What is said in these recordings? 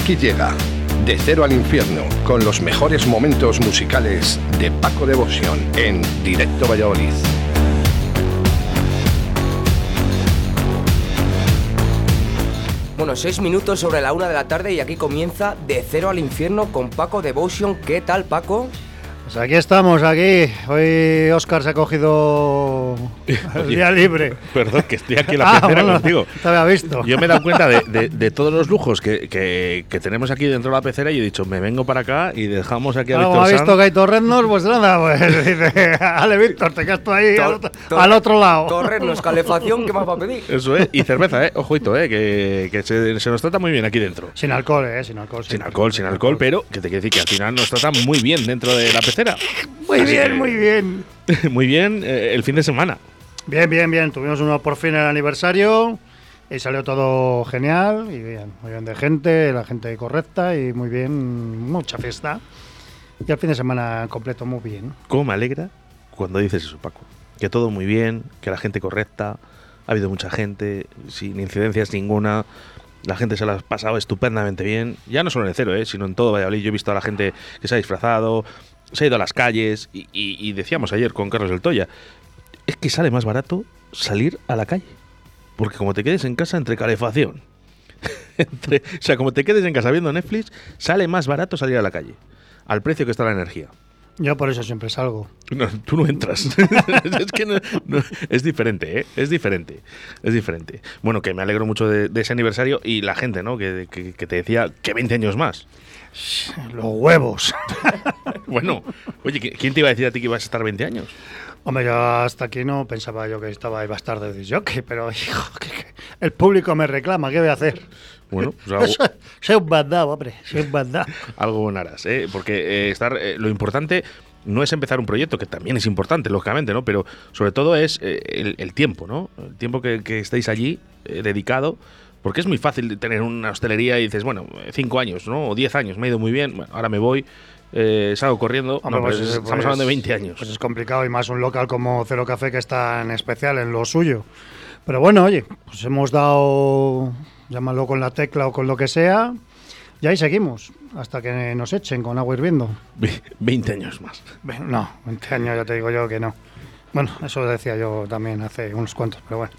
Aquí llega De Cero al Infierno con los mejores momentos musicales de Paco Devoción en Directo Valladolid. Bueno, seis minutos sobre la una de la tarde y aquí comienza De Cero al Infierno con Paco Devotion. ¿Qué tal, Paco? Pues aquí estamos, aquí. Hoy Oscar se ha cogido el día libre. Perdón, que estoy aquí en la Ah, pecera bueno, contigo. te había visto. Yo me he dado cuenta de, de- de todos los lujos que, que- que tenemos aquí dentro de la pecera y he dicho, me vengo para acá y dejamos aquí a Víctor como ha visto que hay torrendos, pues nada, pues dice, ale Víctor, te quedas tú ahí al, otro- Tor- al otro lado. Torrenos, calefacción, ¿qué más va a pedir? Eso es, y cerveza, ¿eh? Ojito, ¿eh? Que, que se, se nos trata muy bien aquí dentro. Sin alcohol, eh, sin alcohol. Sin alcohol, sin alcohol, pero que te quiero decir que al final nos trata muy bien dentro de la pecera. Muy Así bien, que- muy bien. muy bien eh, el fin de semana. Bien, bien, bien. Tuvimos uno por fin el aniversario y salió todo genial y bien, muy bien de gente, la gente correcta y muy bien, mucha fiesta. Y el fin de semana completo muy bien. ¿Cómo me alegra cuando dices eso, Paco? Que todo muy bien, que la gente correcta, ha habido mucha gente, sin incidencias ninguna, la gente se la ha pasado estupendamente bien, ya no solo en el cero, ¿eh? sino en todo Valladolid. Yo he visto a la gente que se ha disfrazado, se ha ido a las calles y, y- y decíamos ayer con Carlos del Toya, es que sale más barato salir a la calle. Porque como te quedes en casa entre calefacción, entre- o sea, como te quedes en casa viendo Netflix, sale más barato salir a la calle, al precio que está la energía. Yo por eso siempre salgo. No, tú no entras. es que no- no- es diferente, ¿eh? Es diferente. Es diferente. Bueno, que me alegro mucho de, de ese aniversario y la gente, ¿no? Que, que- que te decía que 20 años más. Los huevos. Bueno, oye, ¿qui- ¿quién te iba a decir a ti que ibas a estar 20 años? Hombre, yo hasta aquí no pensaba yo que estaba iba a estar de disjockey, pero hijo, que- que el público me reclama, ¿qué voy a hacer? Bueno, pues algo, Soy, un bandado, hombre, soy un bandado. algo bueno harás, ¿eh? Porque eh, estar, eh, lo importante no es empezar un proyecto, que también es importante, lógicamente, ¿no? Pero sobre todo es eh, el, el tiempo, ¿no? El tiempo que, que estéis allí eh, dedicado. Porque es muy fácil tener una hostelería y dices, bueno, cinco años, ¿no? O diez años, me ha ido muy bien, bueno, ahora me voy, eh, salgo corriendo. Hombre, No, pues, eh, estamos pues, hablando de 20 años. Pues es complicado y más un local como Cero Café que está en especial en lo suyo. Pero bueno, oye, pues hemos dado, llámalo con la tecla o con lo que sea, y ahí seguimos, hasta que nos echen con agua hirviendo. Ve- 20 años más. No, 20 años ya te digo yo que no. Bueno, eso decía yo también hace unos cuantos, pero bueno.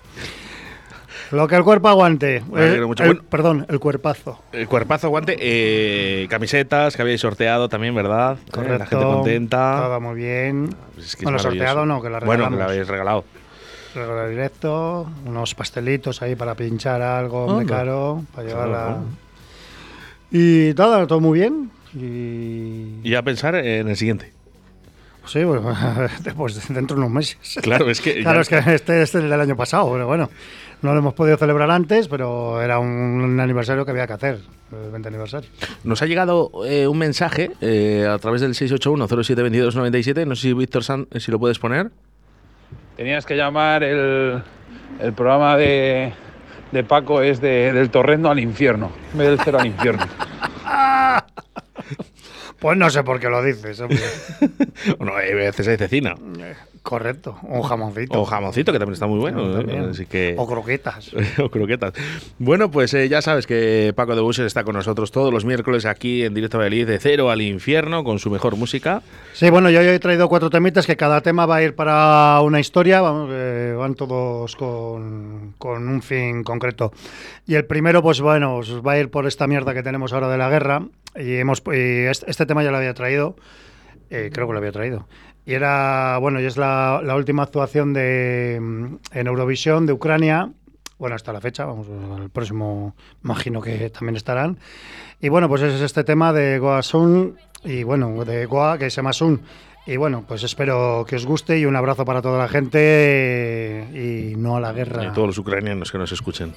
Lo que el cuerpo aguante. Eh, mucho. el- Bueno. perdón, el cuerpazo. El cuerpazo aguante, eh, camisetas que habéis sorteado también, ¿verdad? Eh, Correcto. La gente contenta. Todo muy bien. Pues es que bueno, sorteado no, que la Bueno, regalamos. que la habéis regalado. Regalo directo, unos pastelitos ahí para pinchar algo, Anda. caro, para llevarla. Claro. Y nada, todo muy bien. Y. Y a pensar en el siguiente. Sí, bueno, pues dentro de unos meses. Claro, es que. Claro, es que este es el del año pasado, pero bueno. No lo hemos podido celebrar antes, pero era un aniversario que había que hacer, el 20 aniversario. Nos ha llegado eh, un mensaje eh, a través del 681-072297. No sé si Víctor San, eh, si lo puedes poner. Tenías que llamar el, el programa de, de Paco es de, del torrendo al infierno, en vez del cero al infierno. Pues no sé por qué lo dices, hombre. Bueno, hay veces hay cecina. Correcto, un jamoncito. O jamoncito, que también está muy bueno. ¿eh? Así que... O croquetas. o croquetas. Bueno, pues eh, ya sabes que Paco de Buses está con nosotros todos los miércoles aquí en Directo Valladolid de cero al infierno con su mejor música. Sí, bueno, yo he traído cuatro temitas que cada tema va a ir para una historia, vamos, eh, van todos con, con un fin concreto. Y el primero, pues bueno, os va a ir por esta mierda que tenemos ahora de la guerra. Y hemos y este, este tema ya lo había traído, eh, creo que lo había traído. Y era, bueno, y es la, la última actuación de, mm, en Eurovisión de Ucrania. Bueno, hasta la fecha, vamos, el próximo imagino que también estarán. Y bueno, pues es este tema de Goa Sun y bueno, de Goa, que se llama Sun. Y bueno, pues espero que os guste y un abrazo para toda la gente y no a la guerra. Y todos los ucranianos que nos escuchen.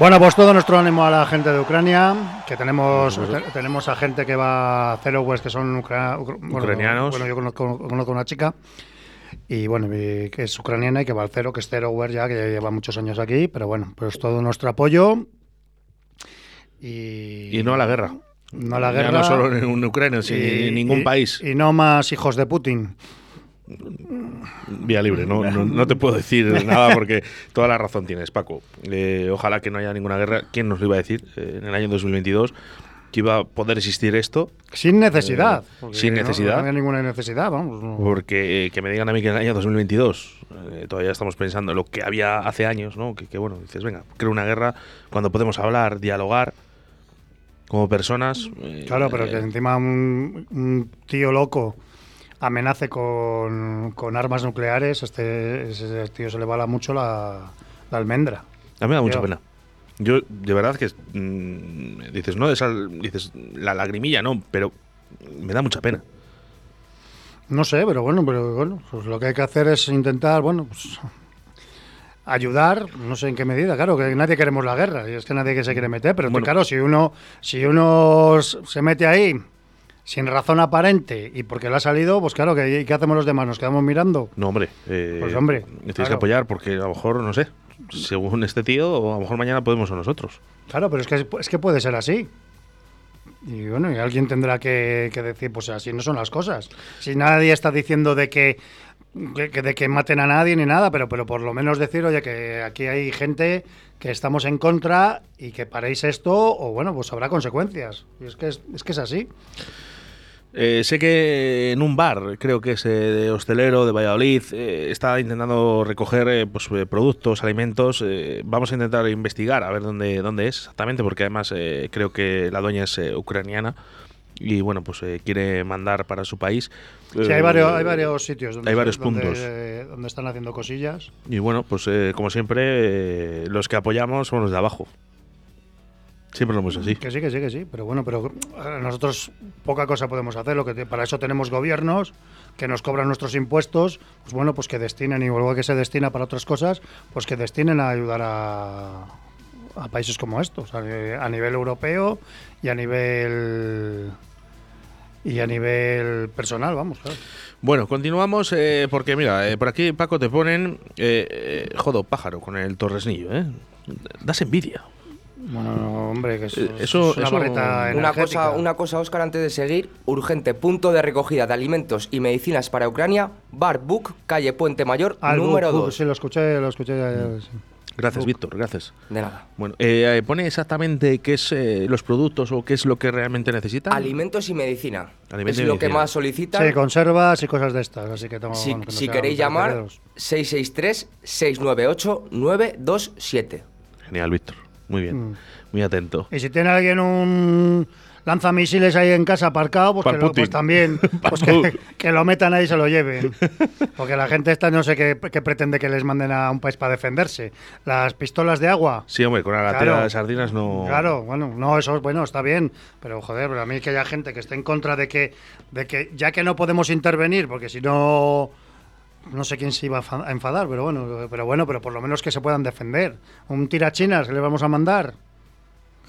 Bueno, pues todo nuestro ánimo a la gente de Ucrania, que tenemos te- tenemos a gente que va a Zero West, que son ucra- ucr- bueno, Ucranianos. Bueno, yo conozco, conozco una chica y bueno, que es ucraniana y que va al Cero, que es Zero West ya, que ya lleva muchos años aquí, pero bueno, pues todo nuestro apoyo y, Y no a la guerra. no a la Ya guerra. no solo en Ucrania, sino en ningún país. Y no más hijos de Putin. Vía libre, no, no, no te puedo decir nada porque toda la razón tienes, Paco. Eh, ojalá que no haya ninguna guerra. ¿Quién nos lo iba a decir eh, en el año 2022 que iba a poder existir esto? Sin necesidad. Eh, sin necesidad. No, había ninguna necesidad, vamos. no. Porque eh, que me digan a mí que en el año 2022 eh, todavía estamos pensando en lo que había hace años, ¿no? Que, que, bueno, dices, venga, creo una guerra cuando podemos hablar, dialogar como personas. Claro, pero que encima un, un tío loco amenace con, con armas nucleares, este ese tío se le bala mucho la, la almendra. A mí me da mucha pena. Yo, de verdad que mm, dices, no, esa, dices, la lagrimilla no, pero me da mucha pena. No sé, pero bueno, pero bueno, pues lo que hay que hacer es intentar, bueno, pues ayudar, no sé en qué medida, claro, que nadie queremos la guerra, y es que nadie que se quiere meter, pero Bueno. claro, si uno si uno se mete ahí sin razón aparente y porque le ha salido, pues claro, ¿qué, qué hacemos los demás? ¿Nos quedamos mirando? No, hombre. eh, Pues, hombre, tienes claro. que apoyar porque a lo mejor, no sé, según este tío, o a lo mejor mañana podemos ser nosotros. Claro, pero es que, es que puede ser así. Y bueno, y alguien tendrá que, que decir, pues así no son las cosas. Si nadie está diciendo de que, que- de que maten a nadie ni nada, pero, pero por lo menos decir, oye, que aquí hay gente que estamos en contra y que paréis esto, o bueno, pues habrá consecuencias. Y es que es, es que es así. Eh, sé que en un bar, creo que es eh, de hostelero de Valladolid, eh, está intentando recoger eh, pues, productos, alimentos. vamos a intentar investigar a ver dónde, dónde es exactamente, porque además creo que la dueña es ucraniana y bueno, pues eh, quiere mandar para su país. Sí, eh, hay varios, hay varios sitios donde, hay varios donde- puntos. eh, donde están haciendo cosillas. Y bueno, pues eh, como siempre, eh, los que apoyamos son los de abajo. Siempre lo hemos así. Que sí, que sí, que sí. Pero bueno, pero eh, nosotros poca cosa podemos hacer. Lo que te- para eso tenemos gobiernos que nos cobran nuestros impuestos. Pues bueno, pues que destinen, igual que se destina para otras cosas, pues que destinen a ayudar a, a países como estos, a nivel europeo y a nivel y a nivel personal, vamos. claro. Bueno, continuamos eh, porque mira, eh, por aquí Paco te ponen eh, eh, jodo pájaro con el torresnillo, ¿eh? Das envidia. Bueno, no, hombre, que eso, Eh, eso- es una eso- barreta Una cosa, una cosa, Oscar, antes de seguir. Urgente punto de recogida de alimentos y medicinas para Ucrania. Bar Book, calle Puente Mayor, número Book, 2. Sí, lo escuché, lo escuché. sí. Gracias, Víctor, gracias. De nada. Bueno, eh, eh, pone exactamente qué es eh, los productos o qué es lo que realmente necesitan. Alimentos y medicina. Alimentos es y lo que más solicitan. Sí, conservas y cosas de estas, así que tengo, si que si queréis llamar, perecederos. 663-698-927. Genial, Víctor. Muy bien. Mm. Muy atento. Y si tiene alguien un lanzamisiles ahí en casa aparcado, pues, que lo- pues también pues que, que lo metan ahí y se lo lleven. Porque la gente esta no sé qué, qué pretende que les manden a un país para defenderse. Las pistolas de agua. Sí, hombre, con la latera Claro. de sardinas no. Claro, bueno, no, eso es bueno, está bien, pero joder, pero a mí que haya gente que esté en contra de que, de que ya que no podemos intervenir, porque si no, no sé quién se iba a enfadar, pero bueno, pero bueno, pero por lo menos que se puedan defender. Un tirachinas que le vamos a mandar.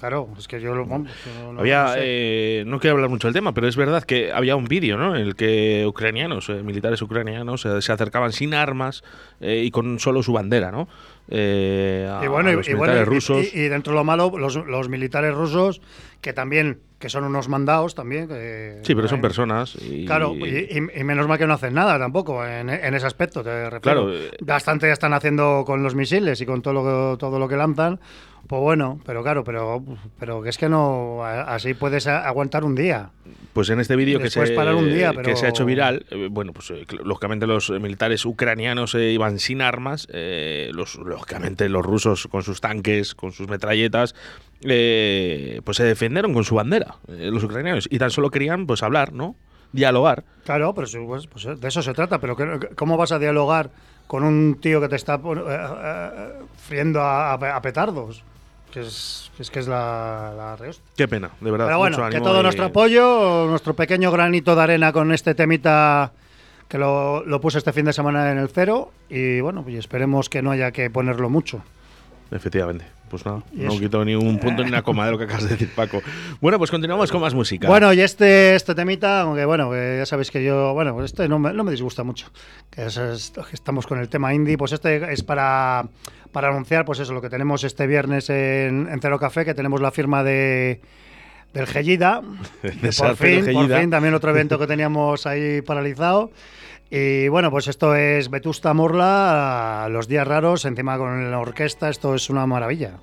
Claro, es que yo lo vamos, no- Había, no sé. eh, no quiero hablar mucho del tema, pero es verdad que había un vídeo, ¿no? En el que ucranianos, eh, militares ucranianos, eh, se acercaban sin armas y con solo su bandera, ¿no? Eh, a, y bueno, a los y militares y- rusos. y, y dentro de lo malo, los, los militares rusos, que también, que son unos mandados también. sí, pero son personas. Y, Claro, y, menos mal que no hacen nada tampoco en, en ese aspecto, te refiero. Claro. Bastante ya están haciendo con los misiles y con todo lo todo lo que lanzan. Pues bueno, pero claro, pero, pero que es que no, así puedes aguantar un día. Pues en este vídeo que Después se, parar un día, que pero- se ha hecho viral, eh, bueno, pues eh, lógicamente los eh, militares ucranianos eh, iban sin armas, eh, los, lógicamente los rusos con sus tanques, con sus metralletas, eh, pues se defendieron con su bandera, eh, los ucranianos, y tan solo querían pues hablar, ¿no? Dialogar. Claro, pero sí, pues, pues de eso se trata. Pero ¿cómo vas a dialogar con un tío que te está eh, eh, friendo a, a- a petardos? Que es, que es que es la, la. Qué pena, de verdad. Pero mucho bueno, que todo y- nuestro apoyo, nuestro pequeño granito de arena con este temita que lo, lo puse este fin de semana en el cero y bueno, y esperemos que no haya que ponerlo mucho. Efectivamente. Pues nada, no quito ni un punto ni una coma de lo que acabas de decir, Paco. Bueno, pues continuamos con más música. Bueno, y este, este temita, aunque bueno, que ya sabéis que yo, bueno, pues este no me, no me disgusta mucho. Que es- es- estamos con el tema indie, pues este es para, para anunciar, pues eso, lo que tenemos este viernes en, en Cero Café, que tenemos la firma de del Gellida. que por, fin, por fin, también otro evento que teníamos ahí paralizado. Y bueno, pues esto es Vetusta Morla, los días raros, encima con la orquesta, esto es una maravilla.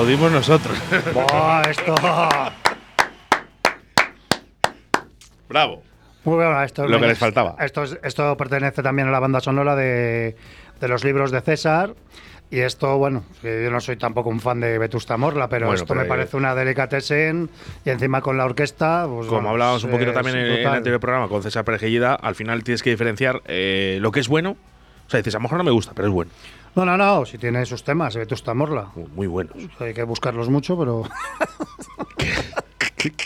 Aplaudimos nosotros. Buah, esto. Bravo. Muy bueno, esto Lo que les faltaba. Esto, es- esto pertenece también a la banda sonora de, de los libros de César. Y esto, bueno, que yo no soy tampoco un fan de Vetusta Morla, pero Bueno, esto pero me ahí- parece una delicatessen y encima con la orquesta. Pues, Como bueno, hablábamos un poquito también en, en el anterior programa con César Perejillida, al final tienes que diferenciar eh, lo que es bueno. O sea, dices, a lo mejor no me gusta, pero es bueno. No, no, no, si tiene sus temas, Vetusta Morla. Muy buenos. Hay que buscarlos mucho, pero.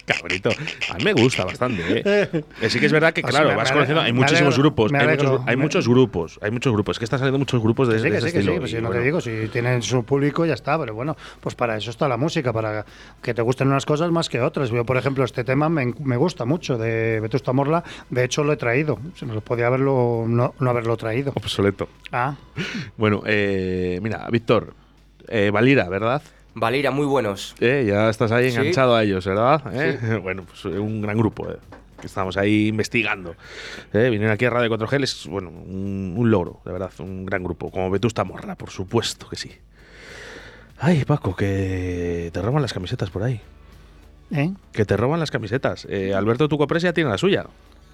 Cabrito. A mí me gusta bastante. ¿eh? Sí que es verdad que, claro, vas conociendo. Hay muchísimos alegro, grupos. Hay alegro, muchos, hay me- muchos grupos. Hay muchos grupos. Es que están saliendo muchos grupos de, Sí, de que ese sí, que estilo. sí, pues si no bueno, te digo, si tienen su público ya está, pero bueno, pues para eso está la música, para que te gusten unas cosas más que otras. Yo, por ejemplo, este tema me, me gusta mucho de Vetusta Morla, de hecho lo he traído, se me podía haberlo, no, no haberlo traído. Obsoleto. Ah, Bueno, eh, mira, Víctor, eh, Valira, ¿verdad? Valira, muy buenos. Eh, ya estás ahí Sí. enganchado a ellos, ¿verdad? Eh, Bueno, pues eh, un gran grupo. eh, que estamos ahí investigando. Eh, vinieron aquí a Radio 4G, es bueno, un, un logro, de verdad, un gran grupo. Como Vetusta Morla, por supuesto que sí. Ay, Paco, que te roban las camisetas por ahí. ¿eh? Que te roban las camisetas. Eh, Alberto Tucopres ya tiene la suya.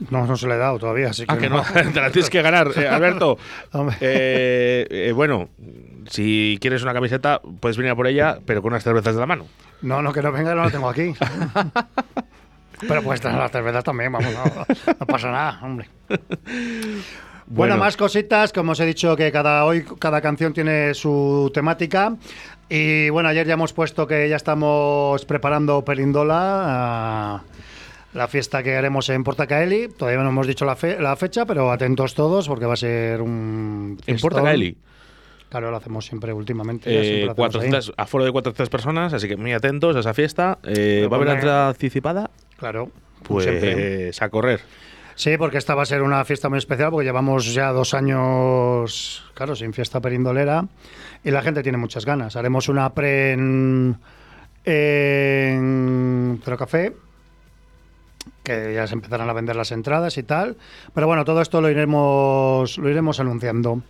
No, no se le he dado todavía, así que. Ah, que no, te la tienes que ganar. Eh, Alberto, eh, eh, bueno, si quieres una camiseta, puedes venir a por ella, pero con unas cervezas de la mano. No, no, que no venga, no la tengo aquí. Pero pues las cervezas también, vamos, no, no pasa nada, hombre. Bueno, más cositas, como os he dicho que cada hoy cada canción tiene su temática. Y bueno, ayer ya hemos puesto que ya estamos preparando Perindola, ah, la fiesta que haremos en Portacaeli. Todavía no hemos dicho la, fe- la fecha, pero atentos todos porque va a ser un En fiestón. Portacaeli, Claro, lo hacemos siempre últimamente. siempre eh, lo hacemos ahí. 400, aforo de 400 personas, así que muy atentos a esa fiesta. Eh, ¿Va a haber la entrada anticipada? Claro, como siempre. Pues a correr. Sí, porque esta va a ser una fiesta muy especial porque llevamos ya dos años, claro, sin fiesta perindolera y la gente tiene muchas ganas. Haremos una pre en, en Cero Café, que ya se empezarán a vender las entradas y tal. Pero bueno, todo esto lo iremos, lo iremos anunciando.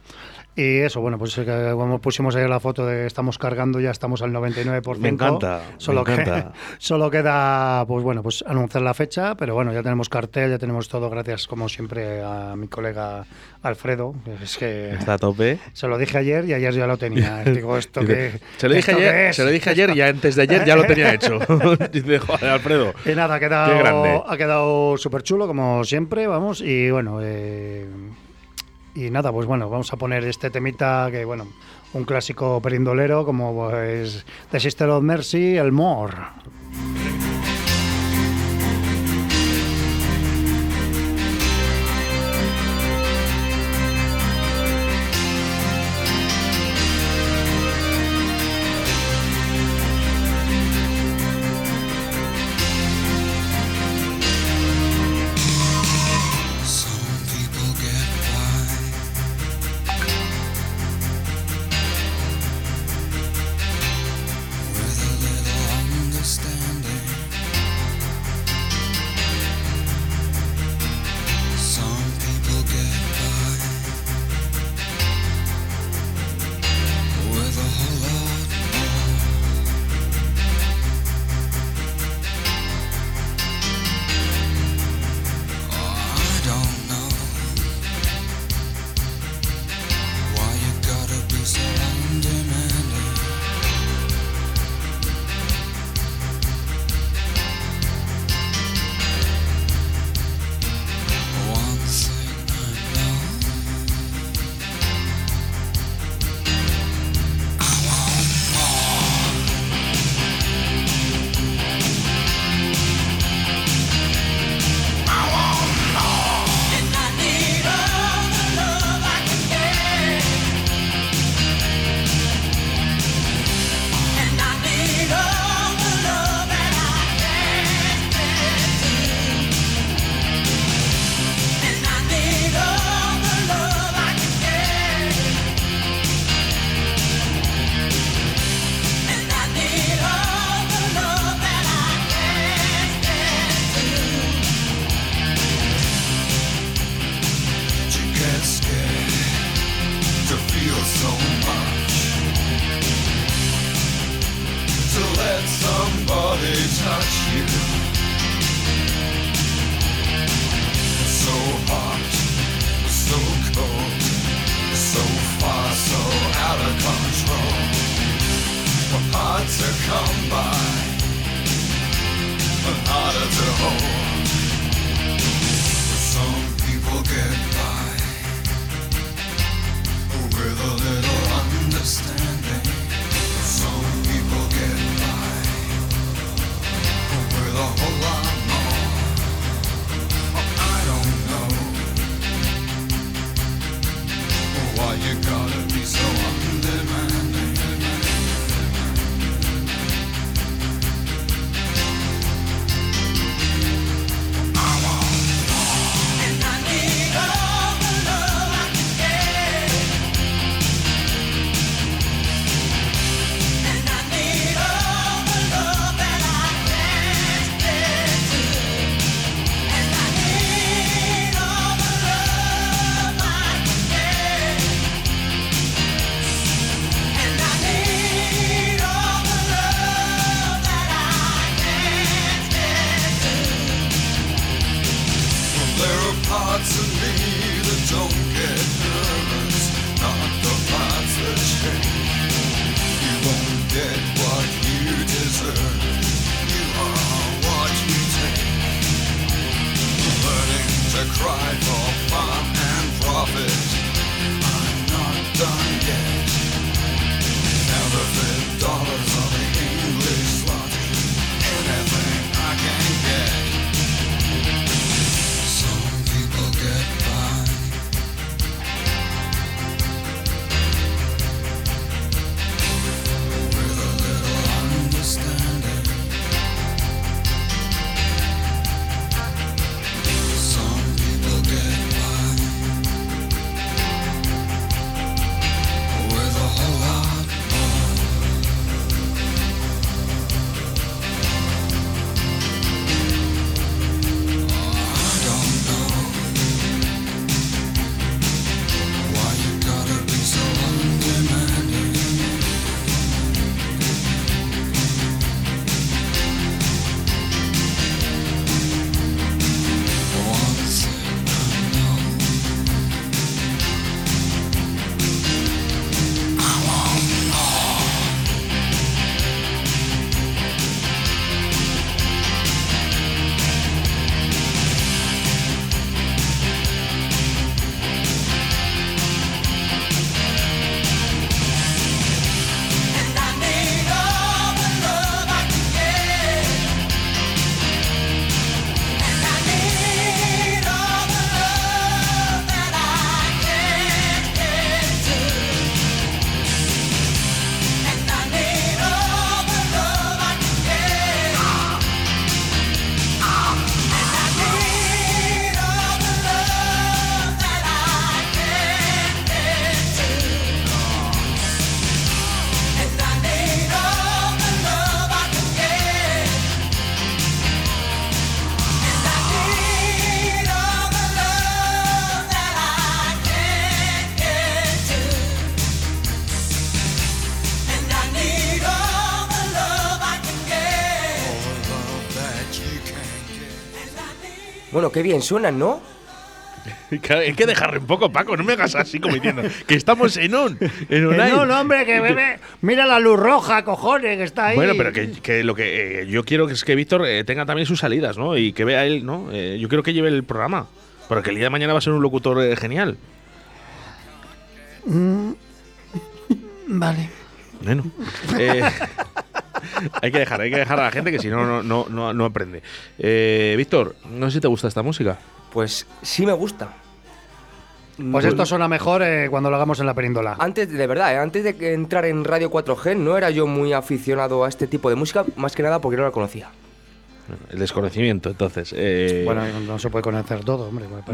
Y eso, bueno, pues eh, que como pusimos ahí la foto de estamos cargando, ya estamos al 99%. Me encanta, me Solo, que- encanta. solo queda, pues bueno, pues anunciar la fecha, pero bueno, ya tenemos cartel, ya tenemos todo, gracias como siempre a mi colega Alfredo. Es que Está a tope. se lo dije ayer y ayer ya lo tenía. Digo, esto que. se lo dije ¿esto qué ayer, se lo dije ayer y antes de ayer ya lo tenía hecho. Dice, joder, Alfredo. Y nada, ha quedado, ha quedado súper chulo, como siempre, vamos. Y bueno, eh, y nada, pues bueno, vamos a poner este temita que, bueno, un clásico perindolero como pues The Sister of Mercy, el More. get what you deserve. You are what you take. Learning to cry for fun and profit. Qué bien suenan, ¿no? Claro, Hay que dejarle un poco, Paco, no me hagas así como diciendo que estamos en un. En un no, no, hombre, que bebe. Mira la luz roja, cojones, que está ahí. Bueno, pero que, que lo que eh, yo quiero es que Víctor eh, tenga también sus salidas, ¿no? Y que vea él, ¿no? Eh, yo quiero que lleve el programa. Porque el día de mañana va a ser un locutor eh, genial. Vale. Bueno. hay que dejar, hay que dejar a la gente que si no, no, no, no, no aprende. Eh, Víctor, no sé si te gusta esta música. Pues sí me gusta. Pues esto suena mejor eh, cuando lo hagamos en la perindola. Antes, de verdad, ¿eh? antes de entrar en Radio 4G, no era yo muy aficionado a este tipo de música, más que nada porque no la conocía. El desconocimiento, entonces. eh, Bueno, no se puede conocer todo, hombre. pues Para,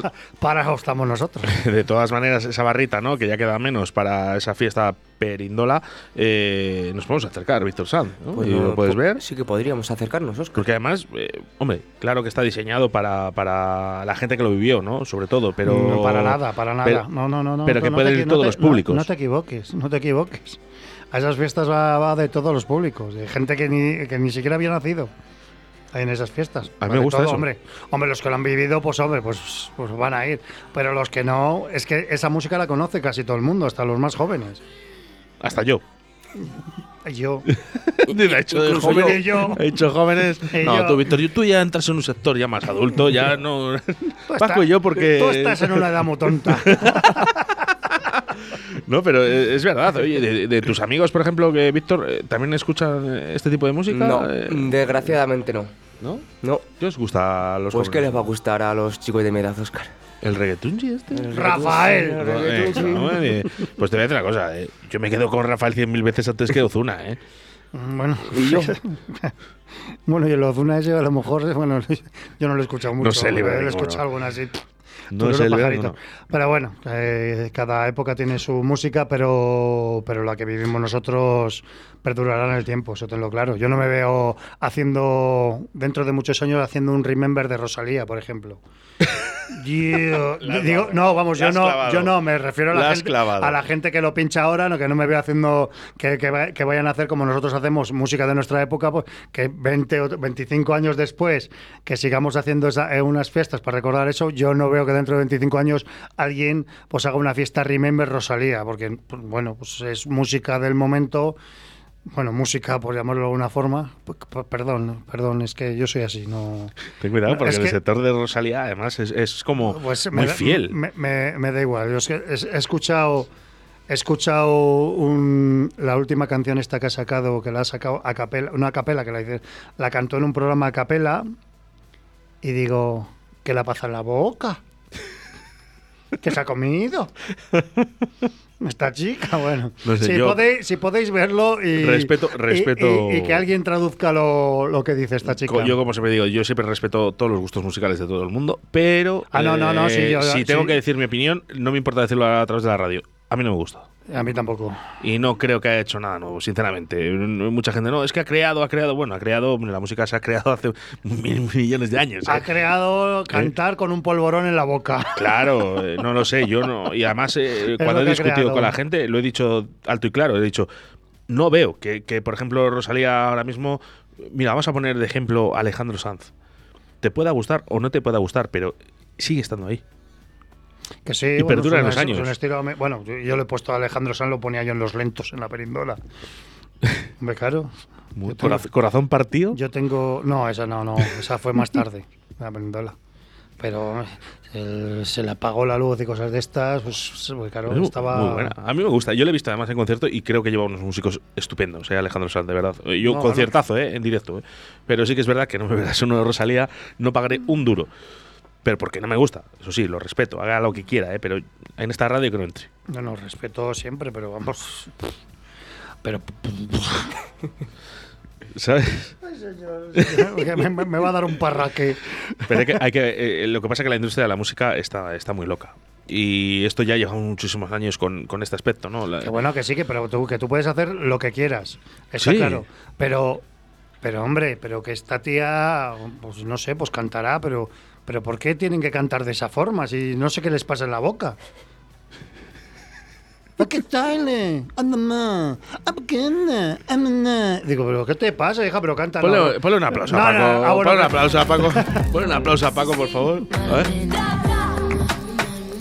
Bueno, para, eso estamos nosotros. De todas maneras, esa barrita, ¿no? Que ya queda menos para esa fiesta perindola, eh, nos podemos acercar, Víctor Sanz, ¿no? Pues no, lo puedes ver. Sí que podríamos acercarnos, Oscar. Porque además, eh, hombre, claro que está diseñado para, para la gente que lo vivió, ¿no? Sobre todo, pero. no, para nada, para nada. pero- no, no, no, no. pero que no pueden ir todos no los públicos. No, te equivoques, no te equivoques. A esas fiestas va, va de todos los públicos, de gente que ni, que ni siquiera había nacido en esas fiestas. A mí me gusta todo, eso. Hombre, hombre, los que lo han vivido, pues hombre, pues, pues van a ir. Pero los que no, es que esa música la conoce casi todo el mundo, hasta los más jóvenes. Hasta yo. Yo. De hecho, de joven- yo. He dicho jóvenes. No, tú, Víctor, tú ya entras en un sector ya más adulto, ya no. Paco y yo, porque. Tú estás en una edad muy tonta. No, pero eh, es verdad. Oye, de, de tus amigos, por ejemplo, que Víctor, eh, ¿también escuchan este tipo de música? No, Eh, desgraciadamente no. ¿No? No. ¿Qué os gusta a los Pues ¿qué jóvenes? les va a gustar a los chicos de mi edad, Oscar? ¿El reggaetón sí este? Rafael. No, eh, pues te voy a decir una cosa, eh. yo me quedo con Rafael cien mil veces antes que Ozuna, ¿eh? Bueno, ¿Y yo? bueno, y el Ozuna ese a lo mejor, bueno, yo no lo he escuchado mucho. se libra Lo he escuchado alguna así. No es el pajarito. verano. Pero bueno, eh, cada época tiene su música, pero, pero la que vivimos nosotros perdurará en el tiempo, eso tenlo claro. Yo no me veo haciendo, dentro de muchos años, haciendo un remember de Rosalía, por ejemplo. Yo- digo, no, vamos, yo no, clavado. yo no, me refiero a La gente, a la gente que lo pincha ahora, no, que no me veo haciendo que, que, que vayan a hacer como nosotros hacemos música de nuestra época, pues que 20 o 25 años después que sigamos haciendo esa- eh, unas fiestas para recordar eso, yo no veo que dentro de 25 años alguien pues haga una fiesta Remember Rosalía, porque pues, bueno, pues es música del momento. Bueno, música, por llamarlo de alguna forma. Perdón, perdón, es que yo soy así, no. Ten cuidado, porque es el que- sector de Rosalía, además, es, es como Pues muy me da- fiel. Me, me- me da igual. Yo es que he, escuchado, he escuchado un- la última canción esta que ha sacado, que la ha sacado a capela, una capela que la, hice- la cantó en un programa a capela y digo, que la pasa en la boca. ¿Qué se ha comido? Esta chica, bueno. No sé, si, yo- podéis, si podéis verlo y, Respeto- respeto- y- y que alguien traduzca lo, lo que dice esta chica. Yo, como siempre digo, yo siempre respeto todos los gustos musicales de todo el mundo, pero Ah, no, no, no, sí, eh, yo- si tengo sí. que decir mi opinión, no me importa decirlo a través de la radio. A mí no me gusta. A mí tampoco. Y no creo que haya hecho nada nuevo, sinceramente. Mucha gente, no, es que ha creado, ha creado. Bueno, ha creado, la música se ha creado hace mil millones de años. ¿eh? Ha creado cantar con un polvorón en la boca. Claro, eh, no lo sé, yo no. Y además, eh, cuando he discutido creado. con la gente, lo he dicho alto y claro, he dicho, no veo que, que, por ejemplo, Rosalía ahora mismo, mira, vamos a poner de ejemplo a Alejandro Sanz. Te pueda gustar o no te pueda gustar, pero sigue estando ahí. Que sí, Y bueno, perdura en los un- años. un estilo- bueno, yo, yo le he puesto a Alejandro San, lo ponía yo en los lentos, en la perindola. Hombre, claro. Tengo- coraz- corazón partido. Yo tengo. No, esa no, no. Esa fue más tarde, la perindola. Pero eh, se le apagó la luz y cosas de estas, pues, pues, claro, Es estaba. muy buena. A mí me gusta. Yo le he visto además en concierto y creo que lleva unos músicos estupendos, ¿eh? Alejandro Sanz, de verdad. Yo No, conciertazo, ¿eh? En directo, ¿eh? Pero sí que es verdad que no me verás uno de Rosalía, no pagaré un duro. Pero porque no me gusta. Eso sí, lo respeto. Haga lo que quiera, ¿eh? Pero en esta radio que no entre. No, no, respeto siempre, pero vamos. Pero. ¿Sabes? que me, me- me va a dar un parraque. Pero hay que, hay que- eh, lo que pasa es que la industria de la música está, está muy loca. Y esto ya lleva muchísimos años con, con este aspecto, ¿no? La- Que bueno, que sí, que, pero tú, que tú puedes hacer lo que quieras. Está Sí. claro. Pero, pero hombre, pero que esta tía, pues no sé, pues cantará, pero, pero ¿por qué tienen que cantar de esa forma? Si no sé qué les pasa en la boca. ¿qué tal? ¿qué onda? Digo, pero ¿qué te pasa, hija? Pero canta. no. Ponle, ponle un aplauso No, a no, Paco. ah, bueno, ponle un aplauso a Paco. ponle un aplauso a Paco, por favor. A ver.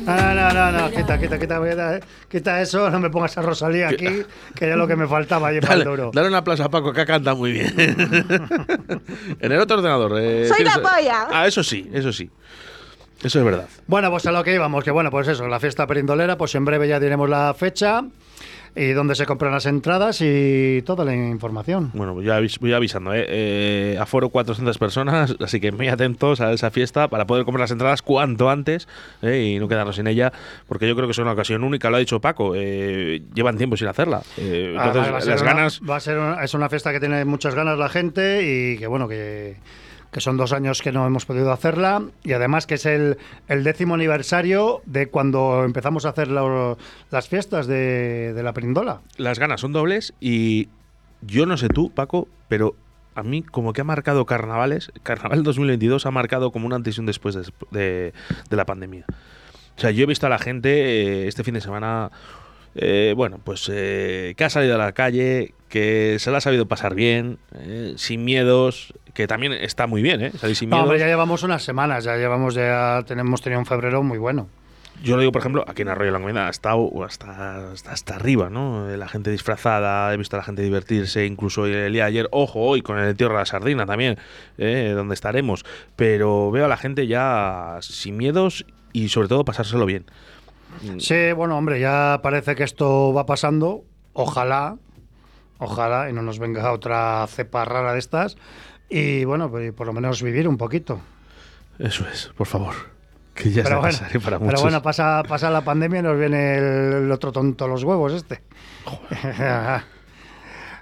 No, no, no, no, quita, quita, quita, quita, quita eso, no me pongas a Rosalía aquí, que ya lo que me faltaba llevar el Dale, duro. dale un aplauso a Paco, que canta muy bien. en el otro ordenador. eh, Soy la polla. Ah, eso sí, eso sí. Eso es verdad. Bueno, pues a lo que íbamos, que bueno, pues eso, la fiesta perindolera, pues en breve ya diremos la fecha y dónde se compran las entradas y toda la información. Bueno, ya avis- voy avisando, ¿eh? Eh, Aforo 400 personas, así que muy atentos a esa fiesta para poder comprar las entradas cuanto antes ¿eh? y no quedarnos sin ella, porque yo creo que es una ocasión única, lo ha dicho Paco, eh, llevan tiempo sin hacerla. Eh, Además, entonces, las una- ganas... va a ser una- es una fiesta que tiene muchas ganas la gente y que bueno, que, son dos años que no hemos podido hacerla y además que es el, décimo aniversario de cuando empezamos a hacer las fiestas de, la perindola. las ganas son dobles y yo no sé tú, Paco, pero a mí como que ha marcado carnavales, Carnaval 2022 ha marcado como un antes y un después de, de- de la pandemia. O sea, yo he visto a la gente eh, este fin de semana, eh, bueno, pues eh, que ha salido a la calle, que se la ha sabido pasar bien, eh, sin miedos, que también está muy bien, ¿eh? Salir sin No, miedos. hombre, ya llevamos unas semanas, ya llevamos, ya tenemos tenido un febrero muy bueno. Yo lo digo, por ejemplo, aquí en Arroyo de la Encomienda ha estado hasta, hasta, hasta arriba, ¿no? Eh, La gente disfrazada, he visto a la gente divertirse, incluso el día de ayer, ojo, hoy con el tío de la sardina también, eh, donde estaremos. Pero veo a la gente ya sin miedos y sobre todo pasárselo bien. Sí, bueno, hombre, ya parece que esto va pasando. Ojalá, ojalá, y no nos venga otra cepa rara de estas. Y bueno, pues, por lo menos vivir un poquito. Eso es, por favor. Que ya pero bueno, para pero muchos. bueno, pasa, pasa la pandemia y nos viene el, el otro tonto a los huevos este.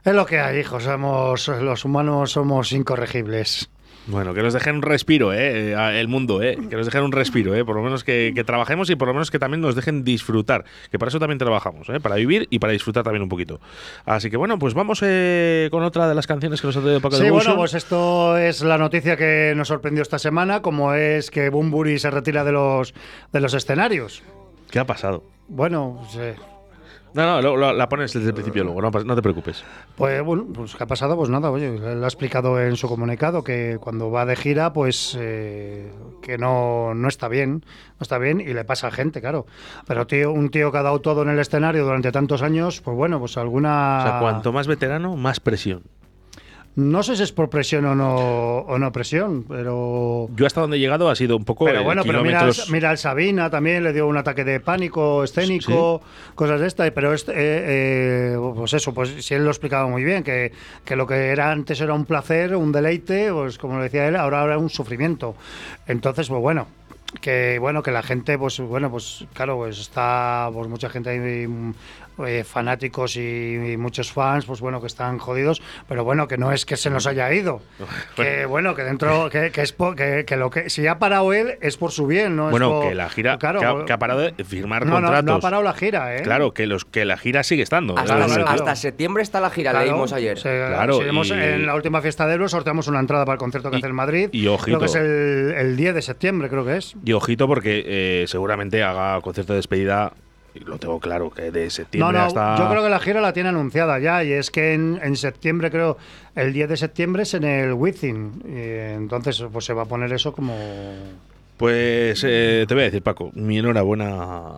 es lo que hay, hijos. Somos, los humanos somos incorregibles. Bueno, que nos dejen un respiro, ¿eh? eh, El mundo, ¿eh? Que nos dejen un respiro, ¿eh? Por lo menos que, que trabajemos y por lo menos que también nos dejen disfrutar. Que para eso también trabajamos, ¿eh? Para vivir y para disfrutar también un poquito. Así que bueno, pues vamos eh, con otra de las canciones que nos ha traído Paco Sí, de bueno, Bushon. pues esto es la noticia que nos sorprendió esta semana, como es que Bumburi se retira de los, de los escenarios. ¿Qué ha pasado? Bueno, sí. No, no, lo- lo- la pones desde el principio luego, no, te preocupes. Pues bueno, pues ¿qué ha pasado? Pues nada, oye, él ha explicado en su comunicado que cuando va de gira, pues eh, que no, no está bien, no está bien y le pasa a gente, claro. Pero tío, un tío que ha dado todo en el escenario durante tantos años, pues bueno, pues alguna... O sea, cuanto más veterano, más presión. No sé si es por presión o no, o no presión, pero... Yo hasta donde he llegado ha sido un poco. Pero eh, bueno, pero mira, mira al Sabina también le dio un ataque de pánico escénico, cosas de estas, pero este, eh, eh, pues eso, pues si él lo explicaba muy bien, que, que lo que era antes era un placer, un deleite, pues como lo decía él, ahora ahora un sufrimiento. Entonces, pues bueno, que bueno, que la gente, pues bueno, pues claro, pues está, pues mucha gente ahí, eh, fanáticos y, y muchos fans, pues bueno, que están jodidos, pero bueno, que no es que se nos haya ido. Que bueno, que dentro, que, que es por- que, que lo que si ha parado él es por su bien, ¿no? es Bueno, por- que la gira. claro, que, ha, que ha parado de firmar no, no, contratos. no ha parado la gira, ¿eh? Claro, que, los, que la gira sigue estando. Hasta, claro, claro. hasta septiembre está la gira, Claro, leímos ayer. se- Claro, y- en la última fiesta de Ebro sorteamos una entrada para el concierto que Y- hace en Madrid. y ojito. Creo que es el, el 10 de septiembre, creo que es. Y ojito, porque eh, seguramente haga concierto de despedida. Y Lo tengo claro, que de No, septiembre no, hasta. yo creo que la gira la tiene anunciada ya y es que en, en septiembre, creo, el 10 de septiembre es en el Within. Y entonces, pues se va a poner eso como... Pues eh, te voy a decir, Paco, mi enhorabuena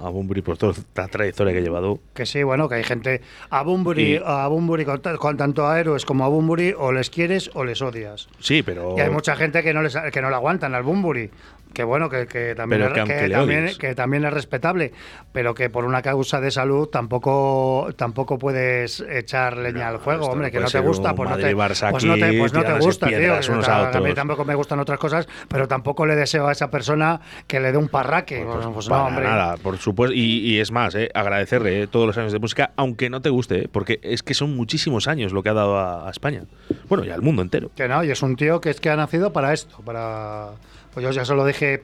a Bunbury por toda la trayectoria que ha llevado. Que sí, bueno, que hay gente a Bumburi, Y- a Bumburi con, ta- con tanto a héroes como a Bumburi, o les quieres o les odias. Sí, pero. Y hay mucha gente que no les, que no le aguantan al Bumburi. Que bueno, que, que también, es, que también, odies. que también es respetable, pero que por una causa de salud tampoco tampoco puedes echar leña al fuego, hombre, que no te gusta, pues no te, pues no te, aquí pues no te tirándose gusta, tío. piedras unos a a mí tampoco me gustan otras cosas, pero tampoco le deseo a esa persona que le dé un parraque. Pues, Pues, pues no, hombre. nada, por supuesto. Y, y es más, eh, agradecerle eh, todos los años de música, aunque no te guste, eh, porque es que son muchísimos años lo que ha dado a, a España. Bueno, y al mundo entero. Que no, y es un tío que es que ha nacido para esto, para pues yo ya se lo dije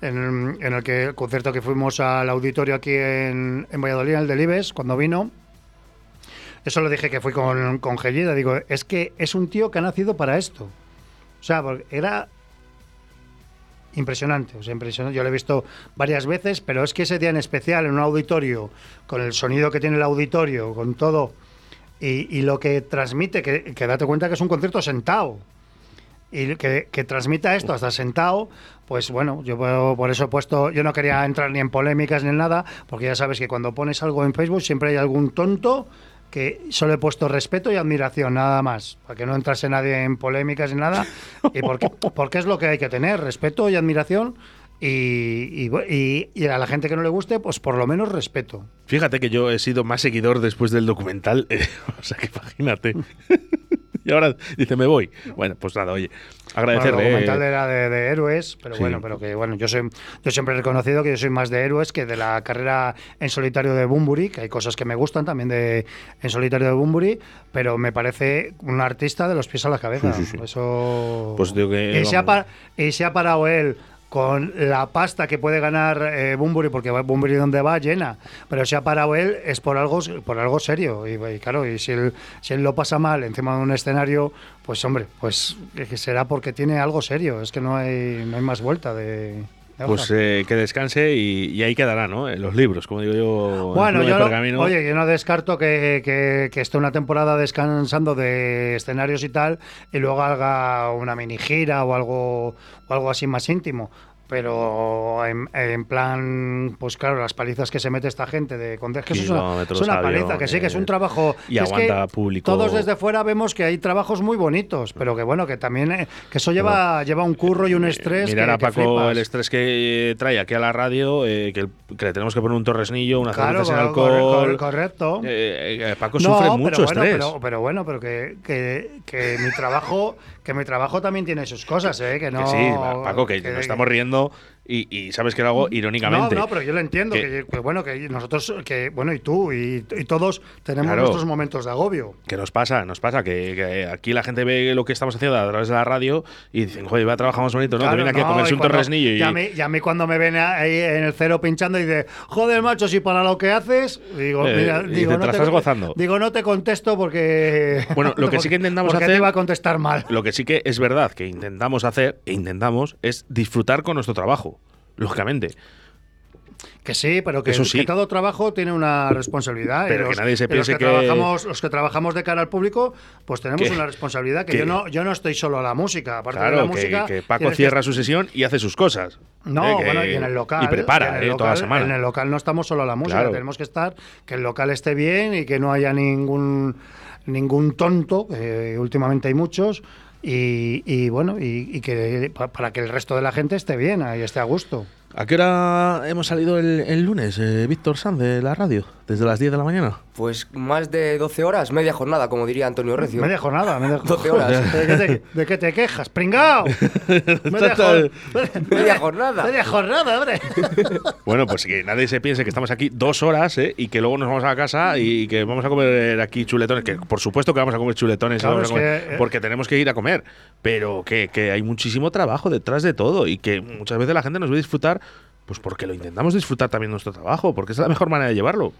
en, el que el concierto que fuimos al auditorio aquí en, en Valladolid, el del Ibes, cuando vino. Eso lo dije que fui con, con Gellida, digo, es que es un tío que ha nacido para esto. O sea, era impresionante, o sea, impresionante. Yo lo he visto varias veces, pero es que ese día en especial, en un auditorio, con el sonido que tiene el auditorio, con todo, y, y lo que transmite, que, que date cuenta que es un concierto sentado, y que, que transmita esto hasta sentado, pues bueno, yo por eso he puesto, yo no quería entrar ni en polémicas ni en nada, porque ya sabes que cuando pones algo en Facebook siempre hay algún tonto que solo he puesto respeto y admiración, nada más, para que no entrase nadie en polémicas ni nada, y porque, porque es lo que hay que tener, respeto y admiración, y, y, y- y a la gente que no le guste, pues por lo menos respeto. Fíjate que yo he sido más seguidor después del documental, eh, o sea que imagínate. y ahora dice, me voy. Bueno, pues nada, oye, Bueno, el agradecerle. documental eh, era de, de héroes, pero Sí. bueno, pero que bueno, yo soy, yo siempre he reconocido que yo soy más de héroes que de la carrera en solitario de Bumburi, que hay cosas que me gustan también de en solitario de Bumburi, pero me parece un artista de los pies a la cabeza. Sí, sí, sí. Eso. Pues digo que, y, se ha y se ha parado él con la pasta que puede ganar eh, Bumburi, porque Bumburi donde va llena, pero se ha parado él es por algo por algo serio. Y, y claro, y si él, si él lo pasa mal encima de un escenario, pues hombre, pues será porque tiene algo serio. Es que no hay, no hay más vuelta de. Pues eh, que descanse y, y ahí quedará, ¿no? En los libros, como digo yo. en Bueno, yo no, oye, yo no descarto que, que, que esté una temporada descansando de escenarios y tal, y luego haga una mini gira o algo, o algo así más íntimo. Pero en, en plan, pues claro, las palizas que se mete esta gente de con- es que eso es una, es una paliza, que sí, que es un trabajo. y que es que aguanta público. Todos desde fuera vemos que hay trabajos muy bonitos, pero que bueno, que también eh, que eso lleva, lleva un curro y un estrés. Mirar que- a Paco el estrés que eh, trae aquí a la radio, eh, que, le tenemos que poner un torresnillo, una Claro, cerveza sin cor- cor- alcohol. correcto. Eh, eh, Paco No, sufre pero mucho bueno, estrés. Pero, pero bueno, pero que, que mi trabajo, que mi trabajo también tiene sus cosas, ¿eh? Que no. que sí, Paco, que, nos estamos riendo y, y sabes que lo hago irónicamente. No, no, pero yo lo entiendo, Que- bueno, que nosotros, que bueno, y tú, y, y todos tenemos Claro. nuestros momentos de agobio. Que nos pasa, nos pasa, que, que aquí la gente ve lo que estamos haciendo a través de la radio y dicen, joder, va a trabajar más bonito, ¿no? Claro, que viene aquí a comerse un cuando- torresnillo y. Y a, mí, y a mí cuando me ven ahí en el cero pinchando y dice, joder, macho, si para lo que haces, digo, Eh, mira, digo, no "Te te, estás gozando". Digo, no te contesto porque. Bueno, lo que sí que intentamos porque hacer- te iba a contestar mal. Lo que sí que es verdad que intentamos hacer, e intentamos, es disfrutar con nuestro trabajo, lógicamente. Que sí, pero que, Eso sí. que todo trabajo tiene una responsabilidad. y Pero que los- nadie se los piense que, que- trabajamos, los que trabajamos de cara al público, pues tenemos Que- una responsabilidad que, que- yo no yo no estoy solo a la música. Aparte de la Claro, que, música, que Paco cierra su sesión y hace sus cosas. No, Eh, que- bueno, y en el local. Y prepara, eh, local, toda la semana. En el local no estamos solo a la música, Claro. tenemos que estar, que el local esté bien y que no haya ningún ningún tonto, que últimamente hay muchos, y, y bueno, y, que pa- para que el resto de la gente esté bien y esté a gusto. ¿A qué hora hemos salido el, el lunes, eh, Víctor Sanz, de la radio? ¿Desde las 10 de la mañana? Pues más de 12 horas, media jornada, como diría Antonio Recio. Media jornada, media 12 horas. ¿De qué te, de qué te quejas? ¡Pringao! media, jor- Media jornada. media jornada, hombre. Bueno, pues que nadie se piense que estamos aquí dos horas eh, y que luego nos vamos a la casa y que vamos a comer aquí chuletones. Que por supuesto que vamos a comer chuletones, y Claro, vamos a es comer- que, eh, porque tenemos que ir a comer. Pero que, que hay muchísimo trabajo detrás de todo y que muchas veces la gente nos ve disfrutar, pues porque lo intentamos disfrutar también nuestro trabajo, porque es la mejor manera de llevarlo.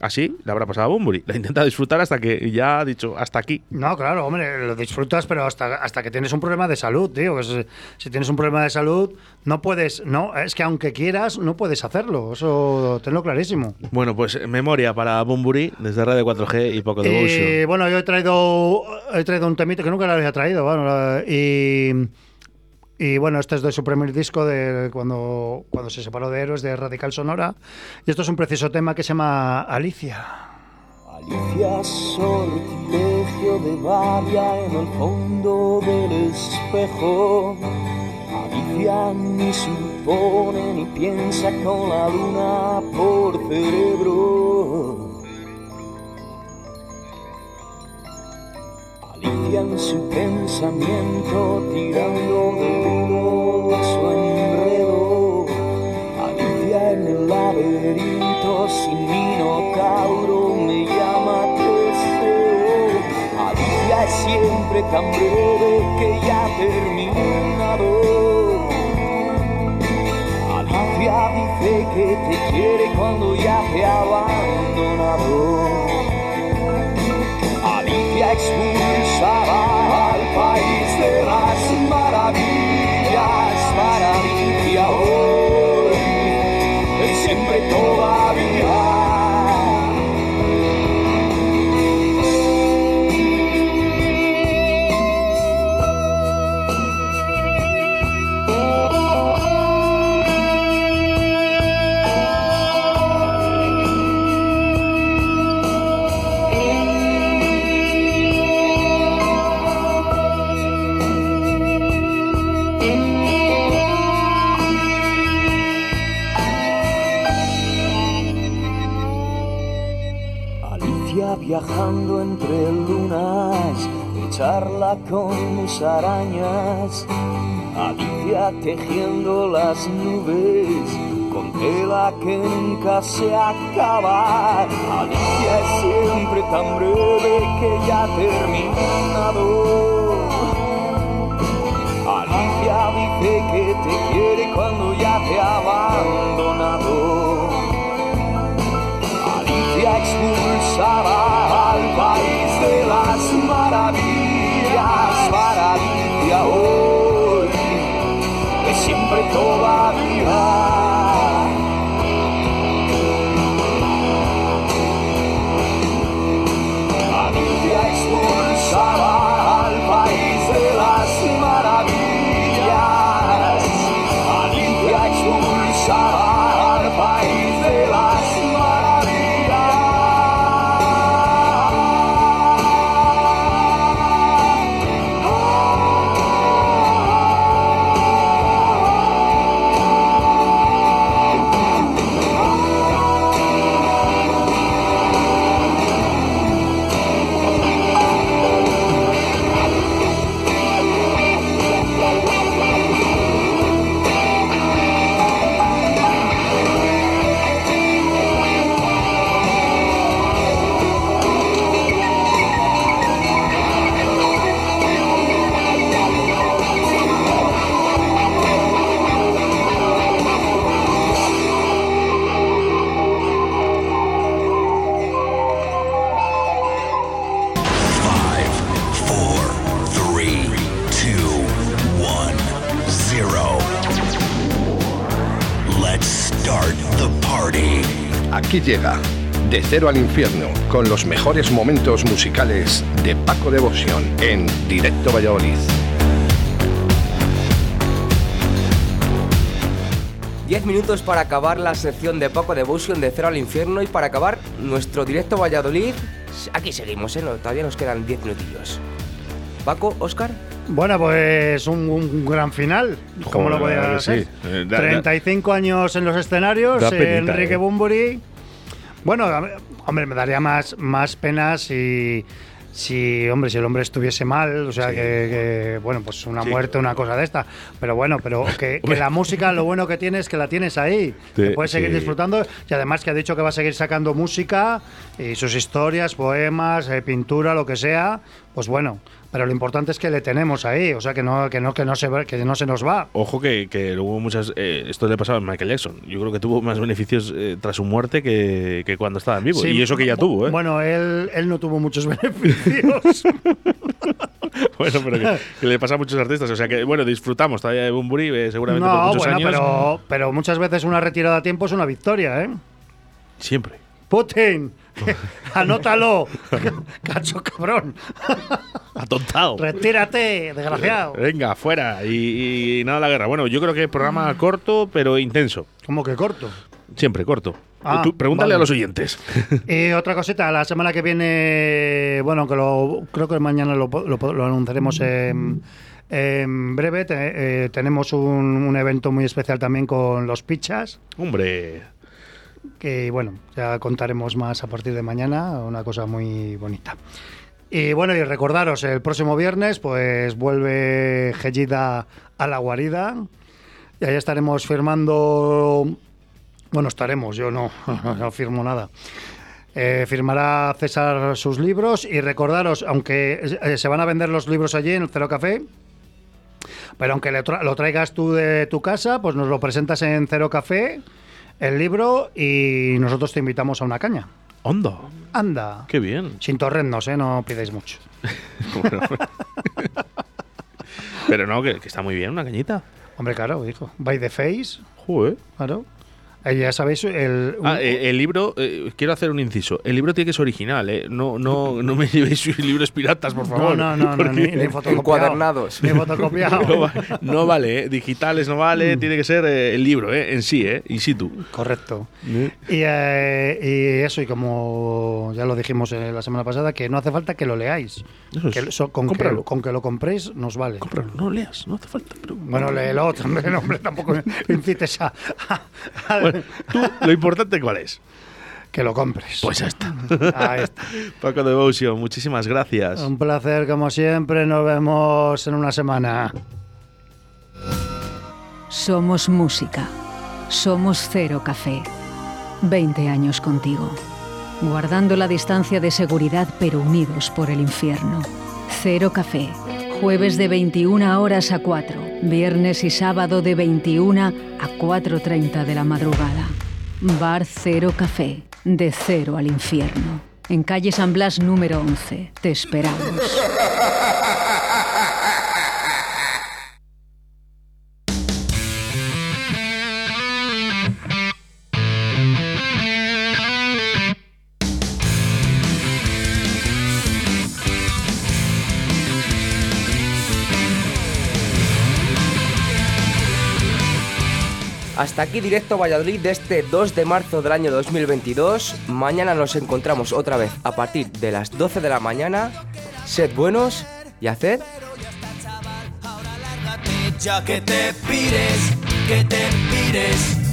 Así le habrá pasado a Bumburi. La intenta disfrutar hasta que ya ha dicho hasta aquí. No, claro, hombre, lo disfrutas, pero hasta, hasta que tienes un problema de salud, tío. si, si tienes un problema de salud, no puedes, no, es que aunque quieras, no puedes hacerlo. Eso tenlo clarísimo. Bueno, pues memoria para Bumburi desde Radio 4G y Poco Devotion. Y bueno, yo he traído, he traído un temito que nunca lo había traído, bueno, y, y bueno, este es de su primer disco de cuando, cuando se separó de Héroes de Radical Sonora. Y esto es un preciso tema que se llama Alicia. Alicia sortilegio de babia en el fondo del espejo. Alicia ni supone ni piensa con la luna por cerebro. Alicia en su pensamiento tirando de a su enredo. Alicia en el laberinto sin minotauro me llama deseo. Alicia es siempre tan breve que ya ha terminado. Alicia dice que te quiere cuando ya te ha abandonado. Alicia al viajando entre lunas de charla con musarañas. Alicia tejiendo las nubes con tela que nunca se acaba. Alicia es siempre tan breve que ya ha terminado. Alicia dice que te quiere cuando ya te ha abandonado. Alicia expulsada al país de las maravillas. Para hoy es siempre todavía. De Cero al Infierno con los mejores momentos musicales de Paco Devoción en Directo Valladolid. 10 minutos para acabar la sección de Paco Devotion de Cero al Infierno y para acabar nuestro directo Valladolid. Aquí seguimos, ¿eh? No, todavía nos quedan 10 minutillos. Paco, Oscar. Bueno, pues un, un gran final. ¿Cómo lo podía sí. ser? Eh, da- da- 35 años en los escenarios, Da penita, Enrique eh. Bumburi. Bueno, hombre, me daría más, más pena si, si, hombre, si el hombre estuviese mal, o sea, que, que, bueno, pues una Sí. muerte, una cosa de esta. Pero bueno, pero que, la música, lo bueno que tiene es que la tienes ahí. que puedes seguir disfrutando y además que ha dicho que va a seguir sacando música y sus historias, poemas, eh, pintura, lo que sea. Pues bueno, pero lo importante es que le tenemos ahí, o sea, que no, que no, que no, se, que no se nos va. Ojo que, que hubo muchas. eh, esto le pasaba a Michael Jackson. Yo creo que tuvo más beneficios eh, tras su muerte que, que cuando estaba en vivo. Sí, y eso que ya tuvo, ¿eh? Bueno, él, él no tuvo muchos beneficios. Bueno, pero que, que le pasa a muchos artistas. O sea que, bueno, disfrutamos todavía de Bumburi, eh, seguramente por no, muchos bueno, años. pero, pero muchas veces una retirada a tiempo es una victoria, ¿eh? Siempre. Putin, anótalo, cacho cabrón, Atontado. retírate, desgraciado. Venga, fuera. Y, y nada la guerra. Bueno, yo creo que programa corto, pero intenso. Como que corto. Siempre corto. Ah, Tú, pregúntale vale. a los oyentes. Y otra cosita, la semana que viene, bueno, que lo, creo que mañana lo, lo- lo anunciaremos en, en breve, te- eh, tenemos un, un evento muy especial también con los pichas, Hombre, que bueno, ya contaremos más a partir de mañana, una cosa muy bonita. Y bueno, y recordaros, el próximo viernes pues vuelve Gellida a la guarida y ahí estaremos firmando, bueno, estaremos, yo no, no firmo nada. Eh, firmará César sus libros y recordaros, aunque eh, se van a vender los libros allí en el Cero Café, pero aunque lo traigas tú de tu casa, pues nos lo presentas en Cero Café, el libro, y nosotros te invitamos a una caña. onda. Anda. Qué bien. Sin torrendos, ¿eh? No pidáis mucho. Bueno. pero no, que, que está muy bien, una cañita. Hombre, claro, hijo. By the face, Joder. claro. Ahí ya sabéis, el... Ah, eh, el libro, eh, quiero hacer un inciso. El libro tiene que ser original, ¿eh? No, no, no me llevéis libros piratas, por favor. no, no, no, no, ni, ni. No, va- no vale, ¿eh? digitales no vale, tiene que ser eh, el libro, ¿eh? En sí, ¿eh? In situ. Correcto. ¿Eh? Y, eh, y eso, y como ya lo dijimos eh, la semana pasada, que no hace falta que lo leáis. Eso es. Que so- con, que, Cómpralo. con que lo compréis nos vale. Cómpralo, no leas, no hace falta. Pero... Bueno, léelo también, hombre, tampoco incites a... a- a- Bueno, tú, lo importante cuál es. que lo compres. Pues ya está. Ahí está. Paco Devotion, muchísimas gracias. Un placer como siempre, nos vemos en una semana. Somos música. Somos Cero Café. 20 años contigo. Guardando la distancia de seguridad pero unidos por el infierno. Cero Café. Jueves de 21 horas a 4. Viernes y sábado de 21 a 4.30 de la madrugada. Bar Cero Café. De cero al infierno. En calle San Blas número 11. Te esperamos. Hasta aquí directo Valladolid de este 2 de marzo del año 2022. Mañana nos encontramos otra vez a partir de las 12 de la mañana. Sed buenos y haced Ya te pires, que te pires.